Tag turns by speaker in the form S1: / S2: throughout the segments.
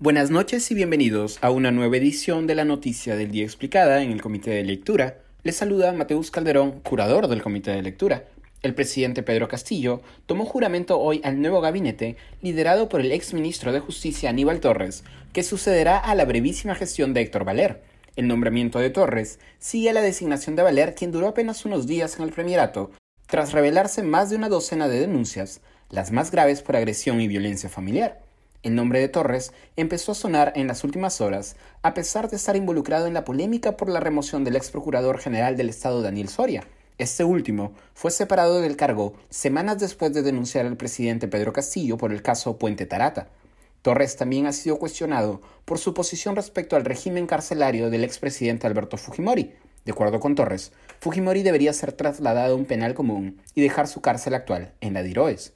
S1: Buenas noches y bienvenidos a una nueva edición de la Noticia del Día Explicada en el Comité de Lectura. Les saluda Mateus Calderón, curador del Comité de Lectura. El presidente Pedro Castillo tomó juramento hoy al nuevo gabinete liderado por el ex ministro de Justicia Aníbal Torres, que sucederá a la brevísima gestión de Héctor Valer. El nombramiento de Torres sigue a la designación de Valer, quien duró apenas unos días en el premierato, tras revelarse más de una docena de denuncias, las más graves por agresión y violencia familiar. El nombre de Torres empezó a sonar en las últimas horas, a pesar de estar involucrado en la polémica por la remoción del ex procurador general del Estado Daniel Soria. Este último fue separado del cargo semanas después de denunciar al presidente Pedro Castillo por el caso Puente Tarata. Torres también ha sido cuestionado por su posición respecto al régimen carcelario del expresidente Alberto Fujimori. De acuerdo con Torres, Fujimori debería ser trasladado a un penal común y dejar su cárcel actual en la Diroes.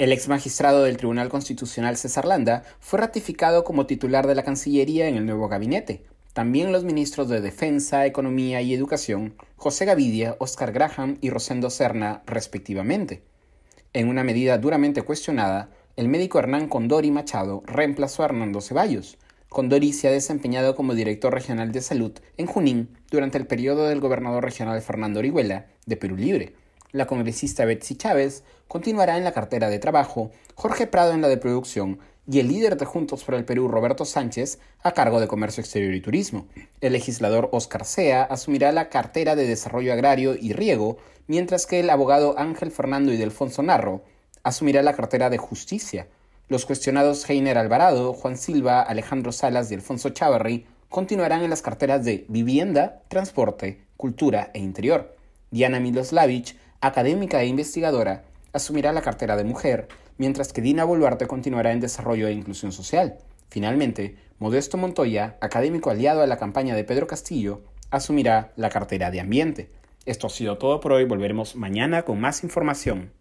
S1: El ex magistrado del Tribunal Constitucional César Landa fue ratificado como titular de la Cancillería en el nuevo gabinete. También los ministros de Defensa, Economía y Educación, José Gavidia, Oscar Graham y Rosendo Serna, respectivamente. En una medida duramente cuestionada, el médico Hernán Condori Machado reemplazó a Hernando Ceballos. Condori se ha desempeñado como director regional de salud en Junín durante el periodo del gobernador regional Fernando Orihuela, de Perú Libre. La congresista Betsy Chávez continuará en la cartera de trabajo, Jorge Prado en la de producción y el líder de Juntos por el Perú, Roberto Sánchez, a cargo de Comercio Exterior y Turismo. El legislador Oscar Sea asumirá la cartera de Desarrollo Agrario y Riego, mientras que el abogado Ángel Fernando y Delfonso Narro asumirá la cartera de Justicia. Los cuestionados Heiner Alvarado, Juan Silva, Alejandro Salas y Alfonso Chavarri continuarán en las carteras de Vivienda, Transporte, Cultura e Interior. Diana Miloslavich académica e investigadora, asumirá la cartera de mujer, mientras que Dina Boluarte continuará en desarrollo e inclusión social. Finalmente, Modesto Montoya, académico aliado a la campaña de Pedro Castillo, asumirá la cartera de ambiente. Esto ha sido todo por hoy, volveremos mañana con más información.